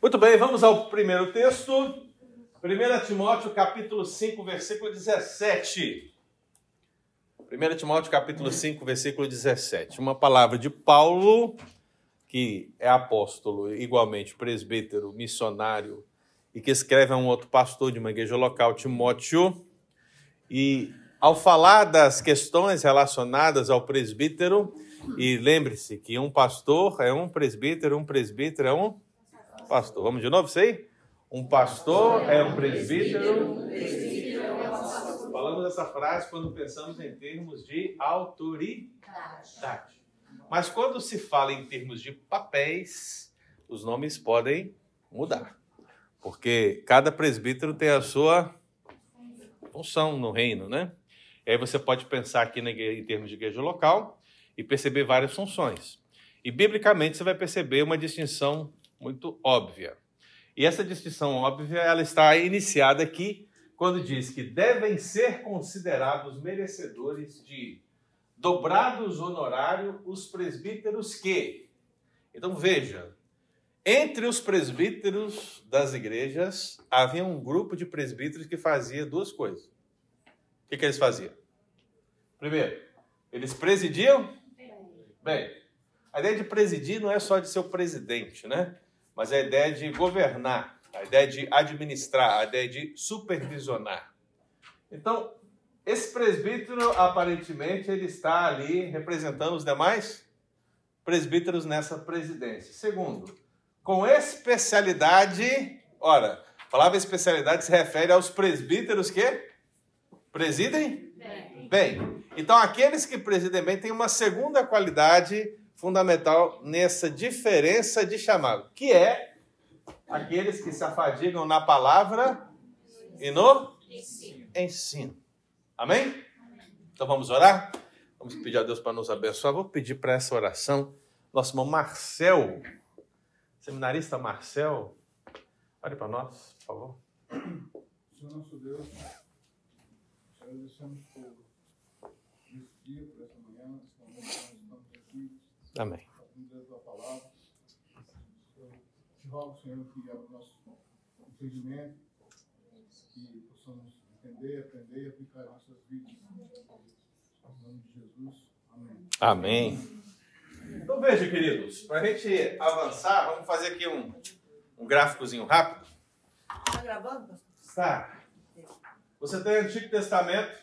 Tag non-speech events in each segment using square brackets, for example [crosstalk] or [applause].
Muito bem, vamos ao primeiro texto. 1 Timóteo capítulo 5, versículo 17. 1 Timóteo capítulo 5, versículo 17. Uma palavra de Paulo, que é apóstolo, igualmente presbítero, missionário, e que escreve a um outro pastor de uma igreja local, Timóteo. E ao falar das questões relacionadas ao presbítero, e lembre-se que um pastor é um presbítero, um presbítero é um pastor. Vamos de novo, sei? Um pastor é um presbítero. Falamos essa frase quando pensamos em termos de autoridade. Mas quando se fala em termos de papéis, os nomes podem mudar. Porque cada presbítero tem a sua função no reino, né? E aí você pode pensar aqui em termos de igreja local e perceber várias funções. E biblicamente você vai perceber uma distinção muito óbvia. E essa distinção óbvia ela está iniciada aqui quando diz que devem ser considerados merecedores de dobrados honorário os presbíteros que. Então veja, entre os presbíteros das igrejas havia um grupo de presbíteros que fazia duas coisas. O que, que eles faziam? Primeiro, eles presidiam bem. A ideia de presidir não é só de ser o presidente, né? Mas a ideia de governar, a ideia de administrar, a ideia de supervisionar. Então, esse presbítero, aparentemente, ele está ali representando os demais presbíteros nessa presidência. Segundo, com especialidade, ora, a palavra especialidade se refere aos presbíteros que presidem bem. bem. Então, aqueles que presidem bem têm uma segunda qualidade fundamental nessa diferença de chamado, que é aqueles que se afadigam na palavra e no ensino. ensino. Amém? Então vamos orar? Vamos pedir a Deus para nos abençoar. Vou pedir para essa oração nosso irmão Marcel, seminarista Marcel, olhe para nós, por favor. Senhor nosso Deus, agradecemos por esse dia, por essa manhã, esse momento que nós estamos aqui Amém. Te rogo, Senhor, que abra o nosso entendimento, que possamos entender, aprender e aplicar em nossas vidas. Em nome de Jesus. Amém. Amém. Então veja, queridos, para a gente avançar, vamos fazer aqui um, um gráficozinho rápido. Está gravando? Está. Você tem Antigo Testamento,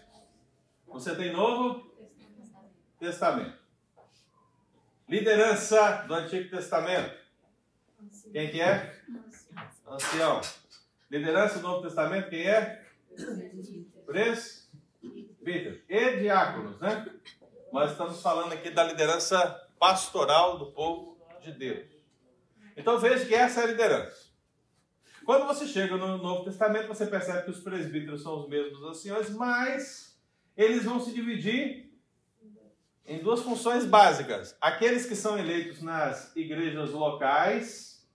você tem Novo Testamento. Liderança do Antigo Testamento. Quem que é? Ancião. Liderança do Novo Testamento, quem é? Presbítero. E diáconos, né? Nós estamos falando aqui da liderança pastoral do povo de Deus. Então veja que essa é a liderança. Quando você chega no Novo Testamento, você percebe que os presbíteros são os mesmos anciões, mas eles vão se dividir em duas funções básicas. Aqueles que são eleitos nas igrejas locais,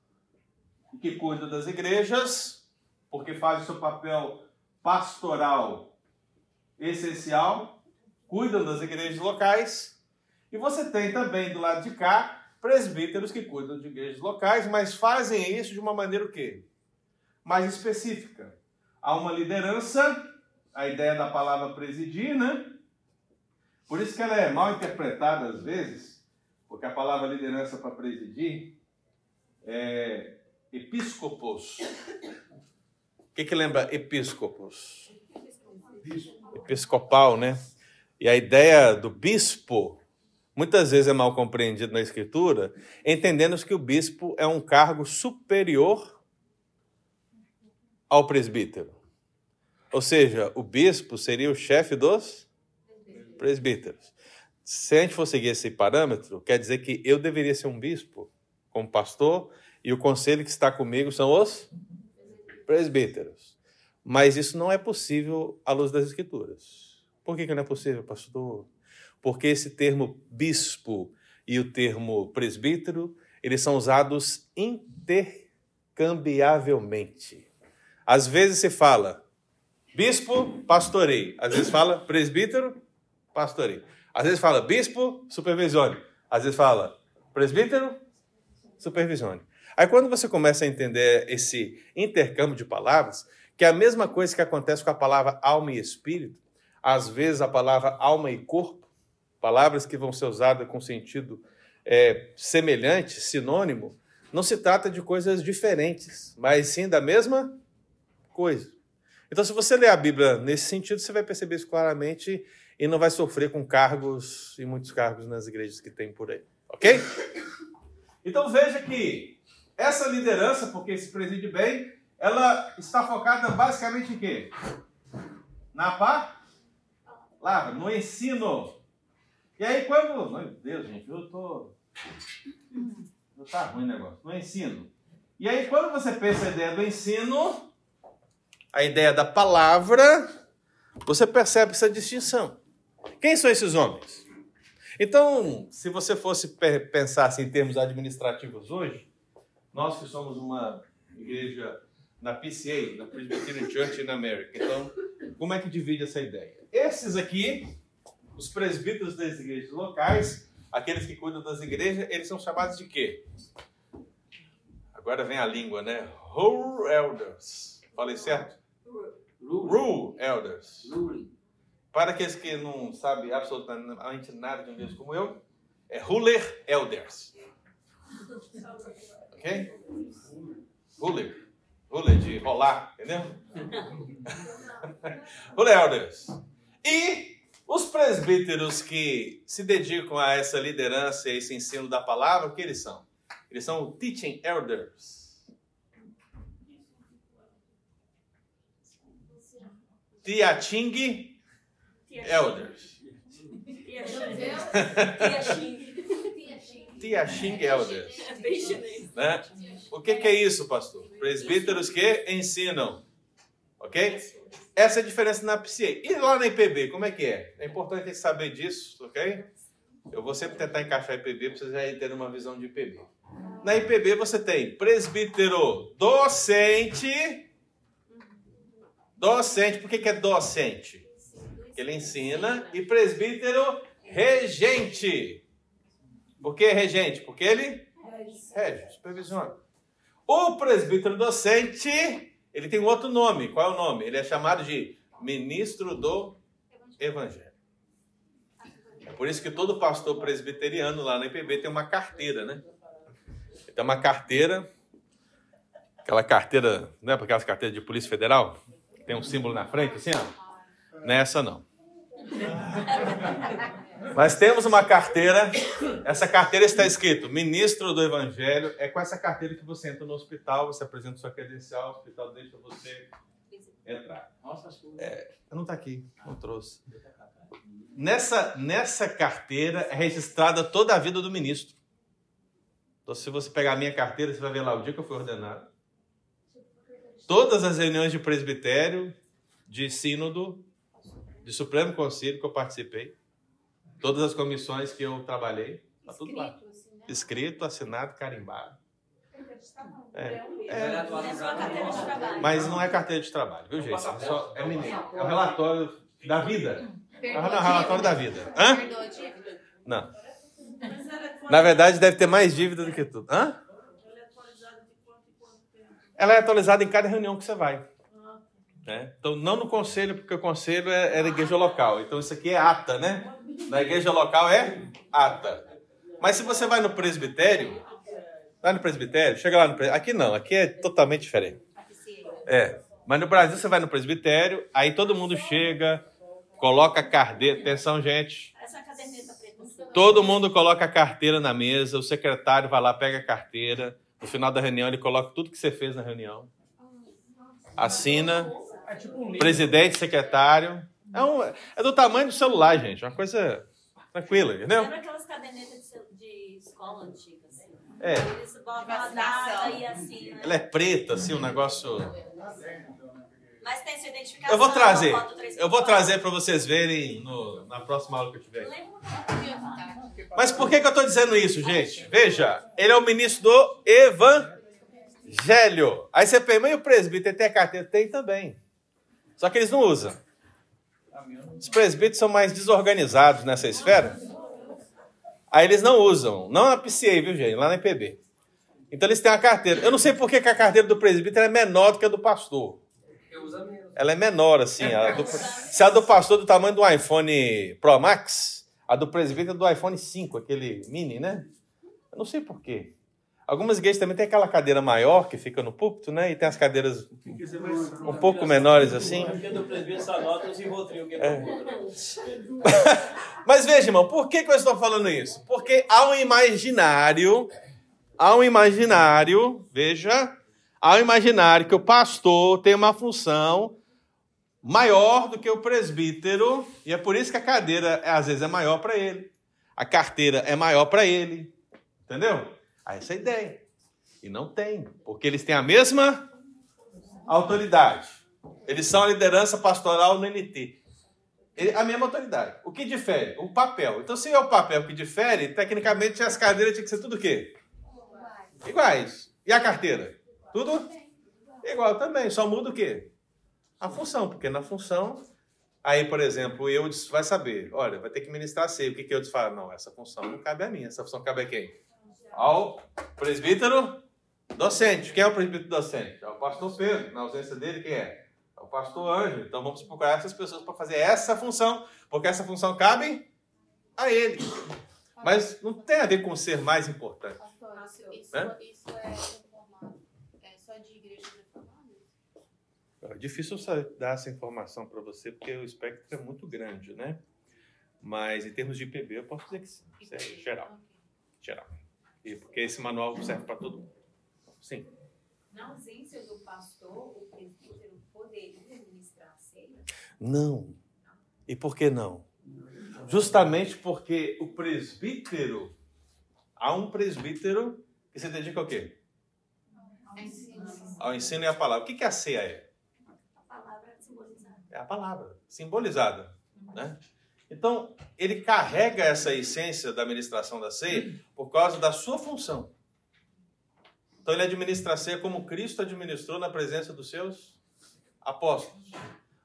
que cuidam das igrejas, porque fazem seu papel pastoral essencial, cuidam das igrejas locais. E você tem também do lado de cá presbíteros que cuidam de igrejas locais, mas fazem isso de uma maneira o quê? Mais específica. Há uma liderança, a ideia da palavra presidir, né? Por isso que ela é mal interpretada às vezes, porque a palavra liderança para presidir é episcopos. O que, que lembra episcopos? Episcopal, né? E a ideia do bispo muitas vezes é mal compreendido na escritura, entendendo que o bispo é um cargo superior ao presbítero. Ou seja, o bispo seria o chefe dos presbíteros. Se a gente for seguir esse parâmetro, quer dizer que eu deveria ser um bispo, como pastor, e o conselho que está comigo são os presbíteros. Mas isso não é possível à luz das Escrituras. Por que, que não é possível, pastor? Porque esse termo bispo e o termo presbítero, eles são usados intercambiavelmente. Às vezes se fala bispo, pastorei. Às vezes fala presbítero, pastoreio. Às vezes fala bispo, supervisione. Às vezes fala presbítero, supervisione. Aí quando você começa a entender esse intercâmbio de palavras, que é a mesma coisa que acontece com a palavra alma e espírito, às vezes a palavra alma e corpo, palavras que vão ser usadas com sentido é, semelhante, sinônimo, não se trata de coisas diferentes, mas sim da mesma coisa. Então, se você ler a Bíblia nesse sentido, você vai perceber isso claramente e não vai sofrer com cargos e muitos cargos nas igrejas que tem por aí. Ok? Então veja que essa liderança, porque se preside bem, ela está focada basicamente em quê? Na palavra, no ensino. E aí quando. Meu Deus, gente, eu tô. Não tá ruim o negócio. No ensino. E aí, quando você pensa a ideia do ensino, a ideia da palavra, você percebe essa distinção. Quem são esses homens? Então, se você fosse pensar assim, em termos administrativos hoje, nós que somos uma igreja na PCA, na Presbyterian Church in America, então, como é que divide essa ideia? Esses aqui, os presbíteros das igrejas locais, aqueles que cuidam das igrejas, eles são chamados de quê? Agora vem a língua, né? Rule Elders. Falei certo? Rule Elders. Para aqueles que não sabem absolutamente nada de inglês como eu, é Ruler Elders. Ok? Ruler. Ruler de rolar, entendeu? [laughs] Ruler Elders. E os presbíteros que se dedicam a essa liderança e esse ensino da palavra, o que eles são? Eles são teaching elders. Tiating Elders. Tia Xing Elders. Né? O que, que, é isso, pastor? Presbíteros que ensinam. Ok? Essa é a diferença na PCA. E lá na IPB, como é que é? É importante saber disso, ok? Eu vou sempre tentar encaixar IPB para vocês já terem uma visão de IPB. Na IPB você tem presbítero docente. Docente, por que, que é docente? Ele ensina, e presbítero regente. Por que regente? Porque ele rege, supervisiona. O presbítero docente, ele tem um outro nome. Qual é o nome? Ele é chamado de ministro do evangelho. É por isso que todo pastor presbiteriano lá na IPB tem uma carteira, né? Tem uma carteira, aquela carteira, não é aquelas carteiras de Polícia Federal? Tem um símbolo na frente, assim, ó. Nessa não. Nós temos uma carteira, essa carteira está escrito Ministro do Evangelho. É com essa carteira que você entra no hospital, você apresenta sua credencial, o hospital deixa você entrar. É, não está aqui, não trouxe. Nessa, nessa carteira é registrada toda a vida do ministro. Então, se você pegar a minha carteira, você vai ver lá o dia que eu fui ordenado. Todas as reuniões de presbitério, de sínodo, de Supremo Conselho que eu participei, todas as comissões que eu trabalhei, tá tudo lá. Assim, né? Escrito, assinado, carimbado. É, é, mas não é carteira de trabalho, viu, gente? É, só, é, é o relatório da vida. É o relatório da vida. Hã? Não. Na verdade, deve ter mais dívida do que tudo. Hã? Ela é atualizada em cada reunião que você vai. Né? Então, não no conselho, porque o conselho é, é da igreja local. Então, isso aqui é ata, né? Na igreja local é ata. Mas se você vai no presbitério, vai no presbitério, chega lá no presbitério. Aqui não, aqui é totalmente diferente. É. Mas no Brasil você vai no presbitério, aí todo mundo chega, coloca a carteira. Atenção, gente. Todo mundo coloca a carteira na mesa, o secretário vai lá, pega a carteira. No final da reunião, ele coloca tudo que você fez na reunião. Assina é tipo um Presidente, secretário. É, um, é do tamanho do celular, gente. Uma coisa tranquila, entendeu? Lembra aquelas cadernetas de, de escola antiga, assim? É. Assim, né? Ela é preta, assim, um negócio... Mas tem sua identificação. Eu vou trazer. Eu vou trazer para vocês verem no, na próxima aula que eu tiver. Mas por que, que eu estou dizendo isso, gente? Veja, ele é o ministro do Evangelho. Aí você pergunta, e o presbítero tem a carteira? Tem também. Só que eles não usam. Os presbíteros são mais desorganizados nessa esfera. Aí eles não usam. Não na PCA, viu, gente? Lá na IPB. Então eles têm uma carteira. Eu não sei por que a carteira do presbítero é menor do que a do pastor. Ela é menor, assim. A do, se a do pastor é do tamanho do iPhone Pro Max, a do presbítero é do iPhone 5, aquele mini, né? Eu não sei por quê. Algumas igrejas também tem aquela cadeira maior que fica no púlpito, né? E tem as cadeiras um pouco menores assim. É. [laughs] Mas veja, irmão, por que, que eu estou falando isso? Porque há um imaginário, há um imaginário, veja, há um imaginário que o pastor tem uma função maior do que o presbítero, e é por isso que a cadeira às vezes é maior para ele, a carteira é maior para ele, entendeu? A essa ideia. E não tem, porque eles têm a mesma autoridade. Eles são a liderança pastoral no NT. A mesma autoridade. O que difere? O papel. Então, se é o papel que difere, tecnicamente as cadeiras tinham que ser tudo o quê? Iguais. E a carteira? Tudo? Igual também. Só muda o quê? A função. Porque na função, aí, por exemplo, Eudes vai saber. Olha, vai ter que ministrar ceia. O que, que Eudes fala? Não, essa função não cabe a mim. Essa função cabe a quem? Ao presbítero docente. Quem é o presbítero docente? É o pastor Pedro. Na ausência dele, quem é? É o pastor Anjo. Então vamos procurar essas pessoas para fazer essa função, porque essa função cabe a ele. Mas não tem a ver com ser mais importante. Pastor, isso, né? isso é reformado. É só de igreja reformada? É difícil dar essa informação para você, porque o espectro é muito grande, né? Mas em termos de IPB, eu posso dizer que sim. Isso é geral. Geral. E porque esse manual serve para todo mundo. Sim. Na ausência do pastor, o presbítero poderia administrar a ceia? Não. E por que não? Justamente porque o presbítero, há um presbítero que se dedica ao quê? Ao ensino e à palavra. O que, que a ceia é? A palavra simbolizada. É a palavra simbolizada. Né? Então, ele carrega essa essência da administração da ceia por causa da sua função. Então, ele administra a ceia como Cristo administrou na presença dos seus apóstolos.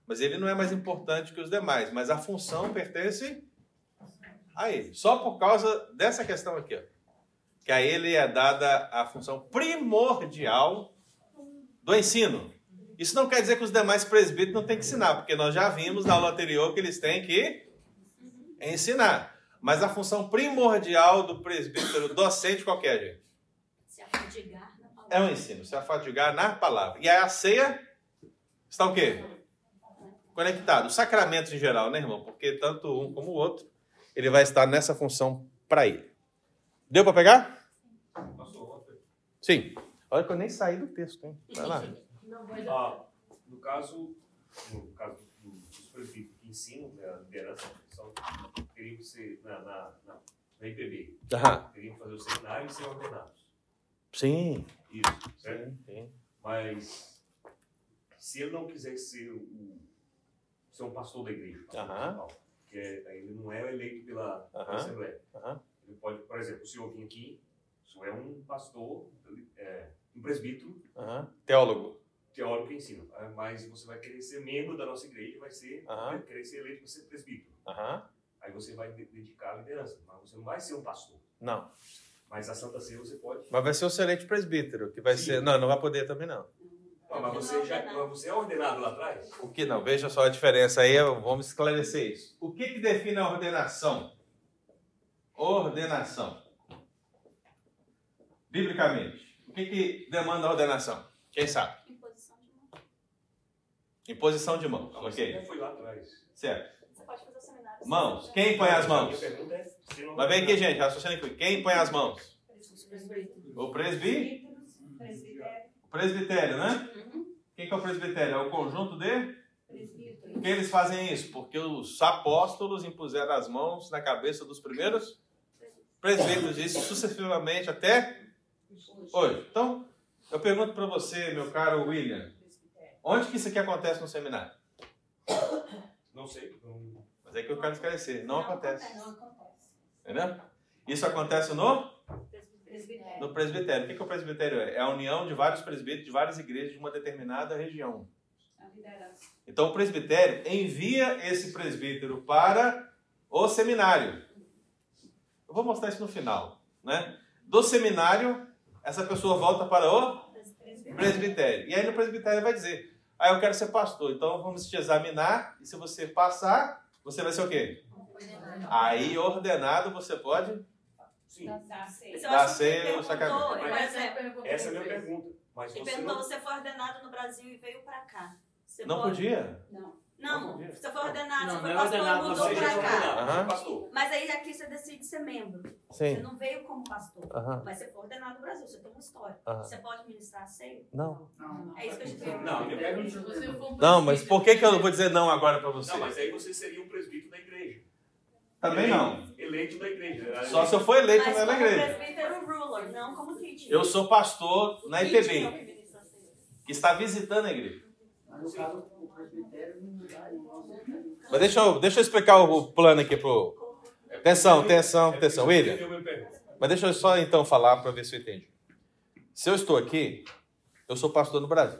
Mas ele não é mais importante que os demais, mas a função pertence a ele. Só por causa dessa questão aqui, ó, que a ele é dada a função primordial do ensino. Isso não quer dizer que os demais presbíteros não têm que ensinar, porque nós já vimos na aula anterior que eles têm que é ensinar. Mas a função primordial do presbítero docente qualquer, é, gente? Se afadigar na palavra. É o ensino, se afadigar na palavra. E aí a ceia está o quê? Conectado. Os sacramentos em geral, né, irmão? Porque tanto um como o outro, ele vai estar nessa função para ele. Deu para pegar? Sim. Olha que eu nem saí do texto, hein? Vai lá. Ah, no caso, no caso dos presbíteros que ensinam né, a liderança, são, teriam que ser na, na, na, na IPB. Aham. Teriam que fazer o seminário e ser ordenados. Sim. Isso, certo? Sim, sim. Mas se ele não quiser ser, o, ser um pastor da igreja, pastor Aham. principal, que é, ele não é eleito pela, pela Aham. Assembleia. Aham. Ele pode, por exemplo, o senhor vir aqui, o senhor é um pastor, é, um presbítero, Aham. Teólogo. teórico que ensina, ah, mas você vai querer ser membro da nossa igreja, vai ser, Aham. vai querer ser eleito para ser presbítero. Aham. Aí você vai de- dedicar à liderança, mas você não vai ser um pastor. Não. Mas a Santa Ceia você pode. Mas vai ser o excelente presbítero, que vai Sim. ser. Não, não vai poder também, não. Ah, mas você já mas você é ordenado lá atrás? O que não? Veja só a diferença aí, vamos esclarecer isso. O que, que define a ordenação? Ordenação. Biblicamente. O que, que demanda a ordenação? Quem sabe? Imposição de mão. Imposição de mãos. Não, Você já Ok. foi lá atrás. Certo. Você pode fazer o seminário. Mãos. Quem põe as mãos? Pergunta é, Mas vem aqui, gente. Aqui. Quem põe as mãos? Presbítero. O presbi? Presbitério. O presbitério, né? Quem que é o presbitério? É o conjunto de? Presbítero. Por que eles fazem isso? Porque os apóstolos impuseram as mãos na cabeça dos primeiros presbíteros, isso sucessivamente até hoje. Então, eu pergunto para você, meu caro William, onde que isso aqui acontece no seminário? Não sei. Não... Mas é que eu quero esclarecer, não acontece. Não acontece. Entendeu? Isso acontece no, Presbitério. no presbitério. O que, que o presbitério é? É a união de vários presbíteros de várias igrejas de uma determinada região. Então o presbitério envia esse presbítero para o seminário. Eu vou mostrar isso no final, né? Do seminário essa pessoa volta para o presbitério. E aí no presbitério vai dizer: Ah, eu quero ser pastor, então vamos te examinar. E se você passar, você vai ser o quê? Aí, ordenado, você pode Sim, Dá ceia. Perguntou, sacramento? essa é a minha pergunta. Mas ele você perguntou, não... você foi ordenado no Brasil e veio pra cá. Você Não pode- podia? Não. Não, Não você foi ordenado, Não, você foi não é pastor ordenado, e não mudou pra cá. pastor. Mas aí aqui você decide ser membro. Sim. Você não veio como pastor. Aham. Mas você foi ordenado no Brasil, você tem uma história. Aham. Você pode ministrar a ceia? Não. É isso que a gente pergunta. Não, for um Não, mas por que, que eu não vou dizer não agora para você? Não, mas aí você seria um presbítero da igreja. Também não. Eleito da igreja. Só se eu for eleito Mas na como igreja. presbítero ruler, não como teacher. Eu sou pastor na é IPB, que está visitando a igreja. Mas deixa eu, deixa eu explicar o plano aqui pro. Atenção, atenção, atenção, William. Mas deixa eu só então falar para ver se eu entendi. Se eu estou aqui, eu sou pastor no Brasil.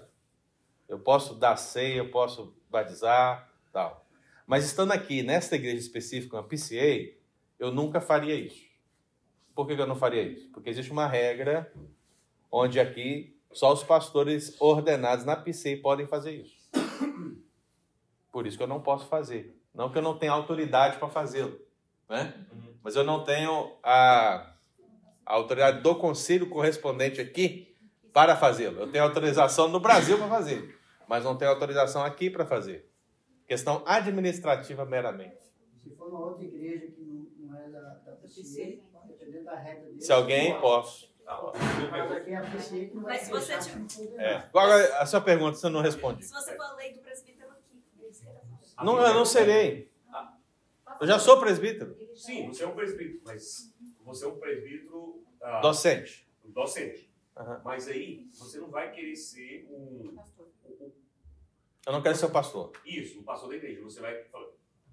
Eu posso dar ceia, eu posso batizar, tal. Mas estando aqui nesta igreja específica, uma PCA, eu nunca faria isso. Por que eu não faria isso? Porque existe uma regra onde aqui só os pastores ordenados na PCA podem fazer isso. Por isso que eu não posso fazer. Não que eu não tenha autoridade para fazê-lo, né? Mas eu não tenho a, a autoridade do conselho correspondente aqui para fazê-lo. Eu tenho autorização no Brasil para fazer, mas não tenho autorização aqui para fazer. Questão administrativa meramente. Se for uma outra igreja que não, não é da, da PCA, dependendo da regra dele. Se alguém, posso. Mas é se você tiver- É. Agora, a sua pergunta você não responde. Se você for eleito presbítero aqui. Não, eu não serei. Eu já sou presbítero, Sim, você é um presbítero, mas você é um presbítero ah, docente. docente. Aham. Mas aí você não vai querer ser um, Eu não quero ser o pastor. isso, um pastor da igreja. Você vai.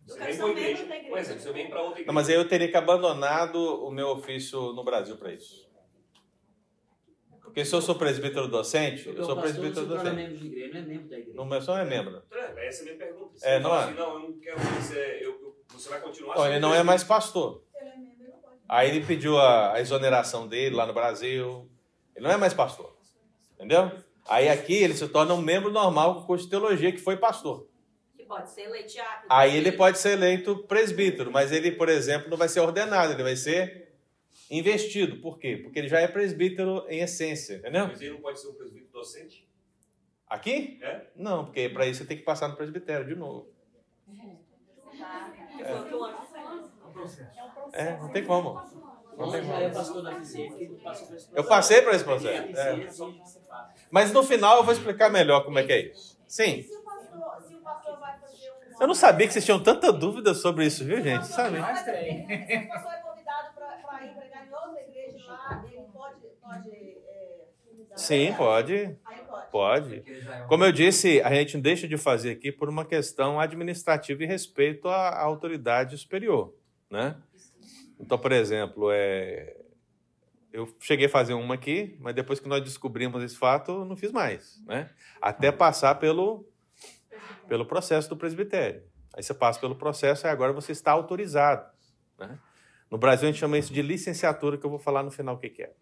Você vem para igreja. igreja. Por exemplo, você vem para outra igreja. Não, mas aí eu teria que abandonar o meu ofício no Brasil para isso. Porque se eu sou presbítero docente, eu o sou pastor presbítero se torna docente. membro de igreja, não é membro da igreja. No meu só é membro. É, essa é a minha pergunta. Você É, não falar é? assim, não, eu não quero é, eu, eu- você vai continuar Então, ele não é presbítero. mais pastor. Ele é membro, ele não pode. Aí ele pediu a, a exoneração dele lá no Brasil. Ele não é mais pastor. Entendeu? Aí aqui ele se torna um membro normal com curso de teologia que foi pastor. Que pode ser eleito. Aí ele pode ser eleito presbítero, mas ele, por exemplo, não vai ser ordenado, ele vai ser investido. Por quê? Porque ele já é presbítero em essência, entendeu? Mas ele não pode ser um presbítero docente? Aqui? É? Não, porque para isso você tem que passar no presbitério de novo. Tá? Fez. É, não tem como. O Anjo já é pastor da PCA, porque ele passou por esse Eu passei por esse processo. É. Mas no final eu vou explicar melhor como é que é isso. Sim. Um. Eu não sabia que vocês tinham tanta dúvida sobre isso, viu, gente? Sabe? Mas tem. Se o pastor é convidado para ir pregar em outra igreja lá, ele pode. pode é, Sim, pode. Pode. É Como eu disse, a gente deixa de fazer aqui por uma questão administrativa e respeito à autoridade superior, né? Então, por exemplo, é... eu cheguei a fazer uma aqui, mas depois que nós descobrimos esse fato, eu não fiz mais, né? Até passar pelo, pelo processo do presbitério. Aí você passa pelo processo e agora você está autorizado, né? No Brasil a gente chama isso de licenciatura, que eu vou falar no final o que que. É,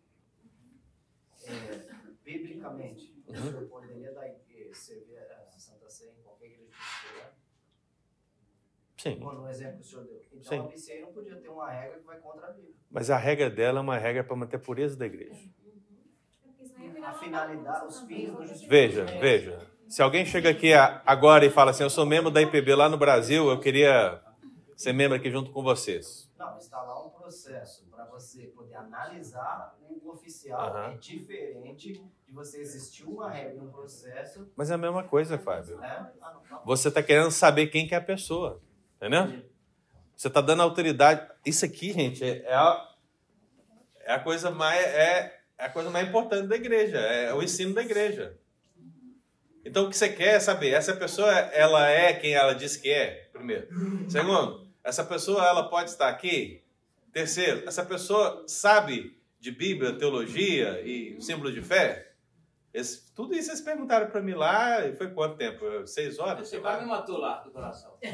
biblicamente, o Uhum. senhor poderia dar, eh, servir a Santa Ceia em qualquer igreja que estiver? Sim. Como no exemplo que o senhor deu. Então Sim. a PCA não podia ter uma regra que vai contra a Bíblia. Mas a regra dela é uma regra para manter a pureza da igreja. A finalidade, os fins do justiça. Veja, veja. Se alguém chega aqui agora e fala assim, eu sou membro da IPB lá no Brasil, eu queria ser membro aqui junto com vocês. Não, está lá um processo para você poder analisar o oficial. Aham. É diferente de você existir uma regra um processo. Mas é a mesma coisa, Fábio. Né? Ah, tá. Você está querendo saber quem que é a pessoa, entendeu? Você está dando autoridade. Isso aqui, gente, é, é a, é a coisa mais é, é a coisa mais importante da igreja, é o ensino da igreja. Então o que você quer é saber, essa pessoa ela é quem ela diz que é, primeiro. Segundo, essa pessoa ela pode estar aqui. Terceiro, essa pessoa sabe de Bíblia, teologia e símbolo de fé. Esse- tudo isso eles perguntaram para mim lá, e foi quanto tempo? Seis horas? Você lá. me matou lá do coração. [laughs] Que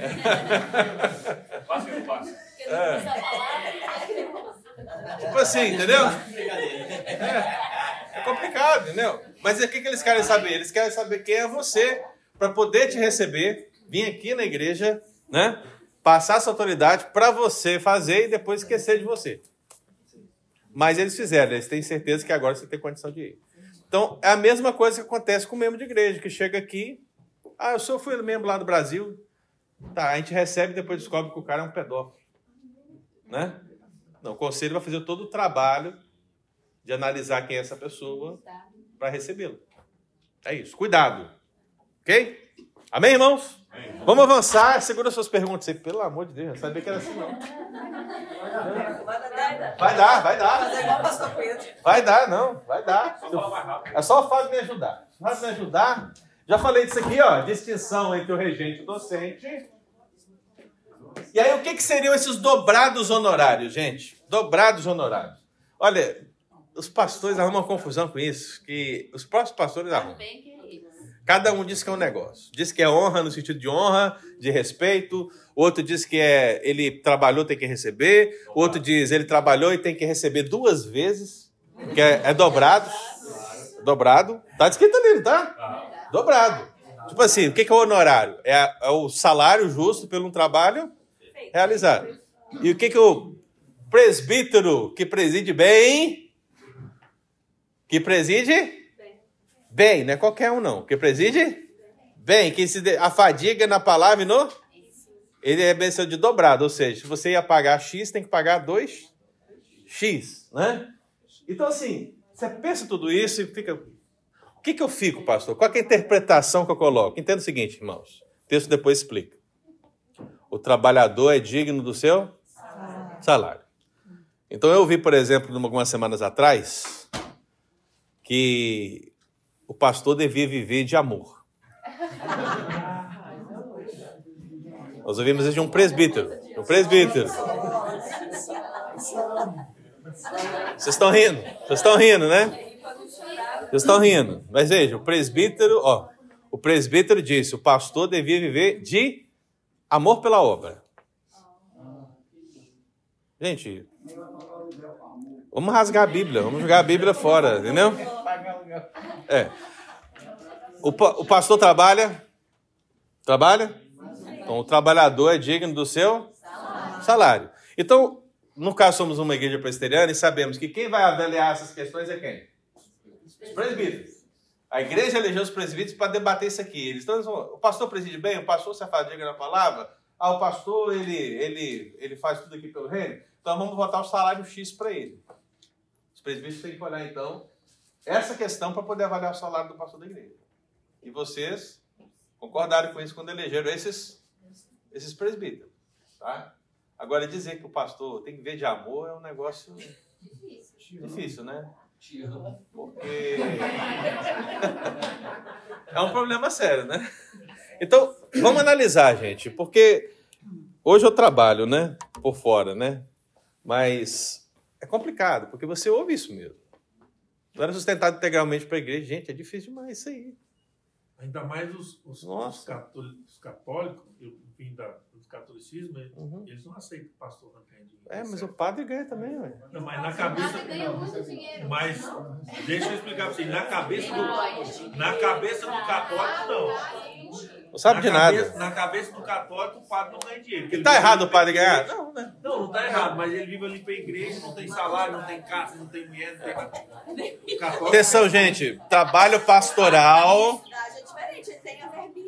não passa. Porque não É. precisa falar, Tipo assim, entendeu? Brincadeira. complicado, entendeu? Mas o que, que eles querem saber? Eles querem saber quem é você para poder te receber, vir aqui na igreja, né? Passar essa autoridade para você fazer e depois esquecer de você. Mas eles fizeram, eles têm certeza que agora você tem condição de ir. Então, é a mesma coisa que acontece com o membro de igreja, que chega aqui, ah, eu sou fui membro lá do Brasil, tá, a gente recebe e depois descobre que o cara é um pedófilo. Né? Não, o conselho vai fazer todo o trabalho de analisar quem é essa pessoa para recebê-lo. É isso. Cuidado. Ok? Amém, irmãos? Vamos avançar. Segura suas perguntas aí. Pelo amor de Deus, não sabia que era assim, não. [laughs] Vai dar, vai dar. Fazer igual o pastor Pedro. Vai dar, não. Vai dar. É só o Fábio me ajudar. O Fábio me ajudar. Já falei disso aqui, ó. Distinção entre o regente e o docente. E aí, o que, que seriam esses dobrados honorários, gente? Dobrados honorários. Olha, os pastores arrumam confusão com isso, que os próprios pastores arrumam. Bem queridos. Cada um diz que é um negócio. Diz que é honra no sentido de honra, de respeito. O outro diz que é ele trabalhou, tem que receber. O outro diz ele trabalhou e tem que receber duas vezes, que é, é dobrado. Dobrado. Tá escrito ali, não tá? Dobrado. Tipo assim, o que é o honorário? É, a- é o salário justo pelo um trabalho realizado. E o que que o presbítero que preside bem, que preside bem, não é qualquer um não, que preside bem, que se de- afadiga na palavra e no ele é vencedor de dobrado, ou seja, se você ia pagar X, tem que pagar 2X, né? Então assim, você pensa tudo isso e fica o que que eu fico, pastor? Qual é a interpretação que eu coloco? Entenda o seguinte, irmãos. O texto depois explica. O trabalhador é digno do seu salário. Então eu vi, por exemplo, algumas semanas atrás, que o pastor devia viver de amor. [laughs] Nós ouvimos isso de um presbítero. Um presbítero. Vocês estão rindo? Vocês estão rindo, né? Vocês estão rindo. Mas veja, o presbítero, ó, o presbítero disse, o pastor devia viver de amor pela obra. Gente, vamos rasgar a Bíblia, vamos jogar a Bíblia fora, entendeu? É. O, o pastor trabalha? Trabalha? Então, o trabalhador é digno do seu salário. Então, no caso, somos uma igreja presbiteriana e sabemos que quem vai avaliar essas questões é quem? Os presbíteros. A igreja elegeu os presbíteros para debater isso aqui. Eles estão, o pastor preside bem, o pastor se afadiga na palavra, ah, o pastor ele, ele, ele faz tudo aqui pelo reino, então vamos votar o salário X para ele. Os presbíteros têm que olhar, então, essa questão para poder avaliar o salário do pastor da igreja. E vocês concordaram com isso quando elegeram esses, esses presbíteros. Tá? Agora, dizer que o pastor tem que ver de amor é um negócio difícil, né? Porque é um problema sério, né? Então, vamos analisar, gente, porque hoje eu trabalho, né, por fora, né? Mas é complicado, porque você ouve isso mesmo. Não era sustentado integralmente para a igreja. Gente, é difícil demais isso aí. Ainda mais os, os, os católicos, os católicos, eu vim da, do catolicismo, eles, Uhum. eles não aceitam que o pastor não ganhe dinheiro. É, mas o padre ganha também, ué. Não, mas na Nada cabeça. ganha muito dinheiro. Mas deixa eu explicar pra vocês, na cabeça do, na cabeça do católico, não. Não sabe de na nada. Cabeça, na cabeça do católico, o padre não ganha dinheiro. porque ele Tá errado o padre ganhar? Não, né? Não, não tá errado, mas ele vive ali pra igreja, não tem salário, não tem casa, não tem mulher, não tem nada. [laughs] O católico- Atenção, gente. Trabalho pastoral. É diferente, ele tem a verbinha.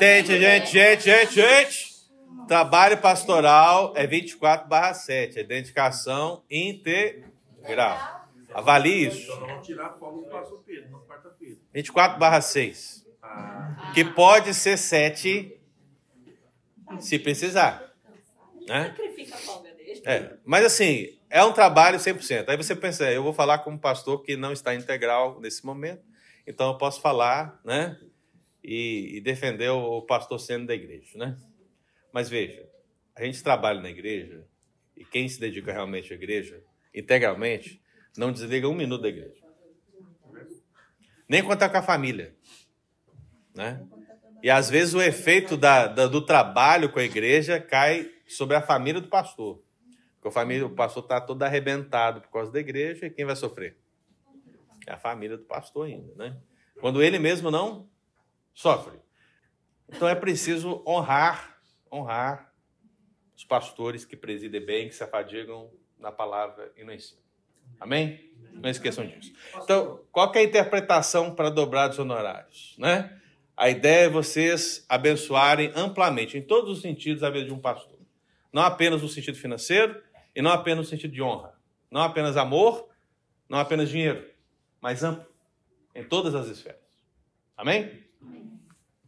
Gente, gente, gente, gente, gente. Trabalho pastoral é 24 barra 7. É dedicação integral. Avalie isso. Então nós vamos tirar a folga do pastor Pedro, na quarta-feira. 24 barra 6. Ah, Que pode ser 7 se precisar. Né? Sacrifica a folga dele. É, mas assim, é um trabalho 100%. Aí você pensa, eu vou falar como pastor que não está integral nesse momento, então eu posso falar, né? E, e defender o pastor sendo da igreja, né? Mas veja, a gente trabalha na igreja e quem se dedica realmente à igreja, integralmente, não desliga um minuto da igreja. Nem quando está com a família, né? E às vezes o efeito da, da- do trabalho com a igreja cai sobre a família do pastor. Porque a família, o pastor está todo arrebentado por causa da igreja e quem vai sofrer? É a família do pastor ainda, né? Quando ele mesmo não sofre. Então é preciso honrar, honrar os pastores que presidem bem, que se afadigam na palavra e no ensino. Amém? Não esqueçam disso. Então, qual é a interpretação para dobrar os honorários? Né? A ideia é vocês abençoarem amplamente, em todos os sentidos, a vida de um pastor. Não apenas no sentido financeiro e não apenas no sentido de honra. Não apenas amor, não apenas dinheiro, mas amplo, em todas as esferas. Amém?